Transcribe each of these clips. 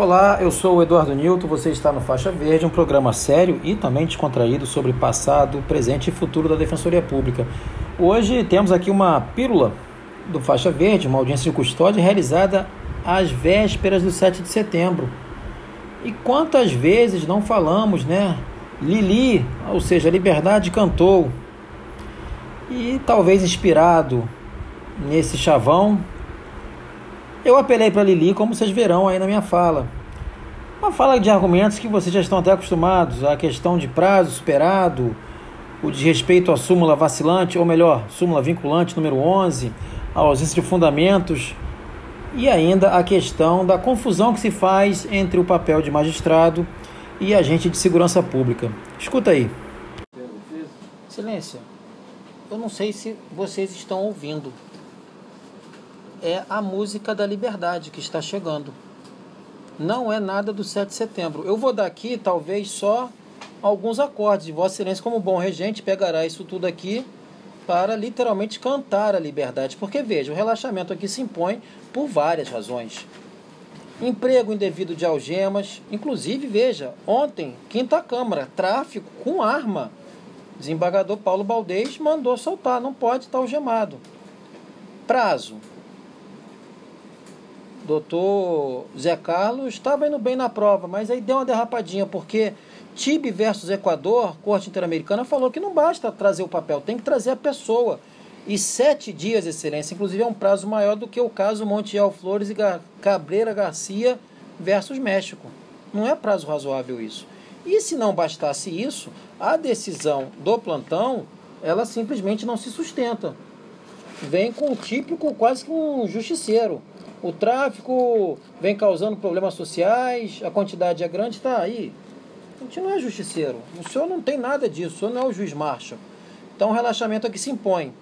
Olá, eu sou o Eduardo Nilton, você está no Faixa Verde, um programa sério e também descontraído sobre passado, presente e futuro da Defensoria Pública. Hoje temos aqui uma pílula do Faixa Verde, uma audiência de custódia realizada às vésperas do 7 de setembro. E quantas vezes não falamos, né? Lili, ou seja, Liberdade cantou. E talvez inspirado nesse chavão, eu apelei para Lili, como vocês verão aí na minha fala. Uma fala de argumentos que vocês já estão até acostumados, a questão de prazo superado, o desrespeito à súmula vacilante, ou melhor, súmula vinculante número 11, a ausência de fundamentos e ainda a questão da confusão que se faz entre o papel de magistrado e agente de segurança pública. Escuta aí. Silêncio. Eu não sei se vocês estão ouvindo é a música da liberdade que está chegando. Não é nada do 7 de setembro. Eu vou dar aqui, talvez, só alguns acordes. Vossa Excelência, como bom regente, pegará isso tudo aqui para literalmente cantar a liberdade. Porque, veja, o relaxamento aqui se impõe por várias razões. Emprego indevido de algemas, inclusive, veja, ontem, quinta Câmara, tráfico com arma. Desembargador Paulo Baldez mandou soltar, não pode estar algemado. Prazo, doutor Zé Carlos estava indo bem na prova, mas aí deu uma derrapadinha, porque Tibe versus Equador, Corte Interamericana, falou que não basta trazer o papel, tem que trazer a pessoa. E sete dias, excelência, inclusive é um prazo maior do que o caso Montiel Flores e Cabreira Garcia versus México. Não é prazo razoável isso. E se não bastasse isso, a decisão do plantão, ela simplesmente não se sustenta. Vem com o típico, quase que um justiceiro. O tráfico vem causando problemas sociais, a quantidade é grande, está aí. A gente não é justiceiro. O senhor não tem nada disso, o senhor não é o juiz Marshall. Então o relaxamento aqui se impõe.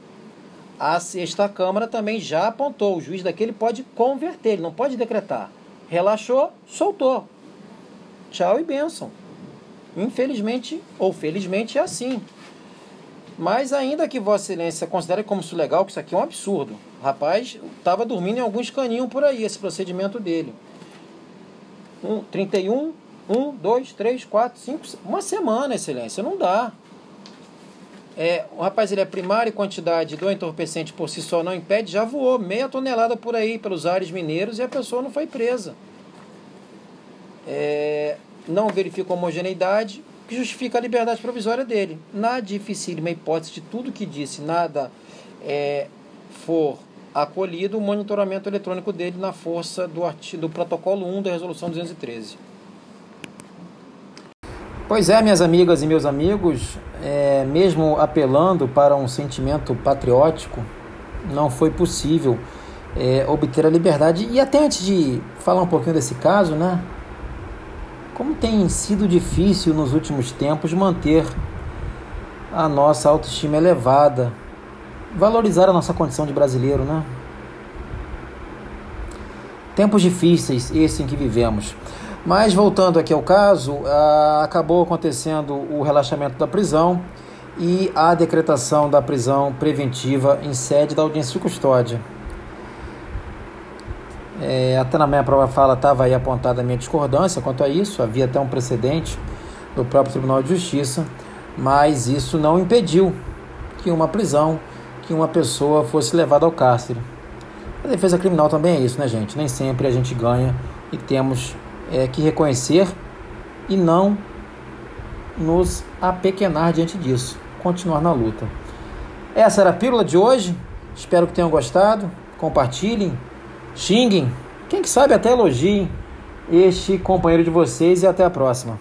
A sexta Câmara também já apontou, o juiz daquele pode converter, ele não pode decretar. Relaxou, soltou. Tchau e bênção. Infelizmente ou felizmente é assim. Mas ainda que Vossa Excelência considere como isso legal, que isso aqui é um absurdo. O rapaz estava dormindo em alguns caninhos por aí, esse procedimento dele. Um, 31, 1, 2, 3, 4, 5, uma semana, excelência, não dá. É, o rapaz ele é primário quantidade do entorpecente por si só não impede, já voou meia tonelada por aí pelos ares mineiros e a pessoa não foi presa. É, não verifica homogeneidade, que justifica a liberdade provisória dele. Na dificílima hipótese de tudo que disse, nada é, for acolhido o monitoramento eletrônico dele na força do, artigo, do protocolo 1 da resolução 213. Pois é, minhas amigas e meus amigos, é, mesmo apelando para um sentimento patriótico, não foi possível é, obter a liberdade. E até antes de falar um pouquinho desse caso, né? Como tem sido difícil nos últimos tempos manter a nossa autoestima elevada valorizar a nossa condição de brasileiro, né? Tempos difíceis, esse em que vivemos. Mas voltando aqui ao caso, uh, acabou acontecendo o relaxamento da prisão e a decretação da prisão preventiva em sede da audiência de custódia. É, até na minha prova fala estava aí apontada a minha discordância quanto a isso, havia até um precedente do próprio Tribunal de Justiça, mas isso não impediu que uma prisão que uma pessoa fosse levada ao cárcere. A defesa criminal também é isso, né, gente? Nem sempre a gente ganha e temos é, que reconhecer e não nos apequenar diante disso, continuar na luta. Essa era a pílula de hoje. Espero que tenham gostado. Compartilhem, xinguem, quem que sabe até elogiem este companheiro de vocês e até a próxima.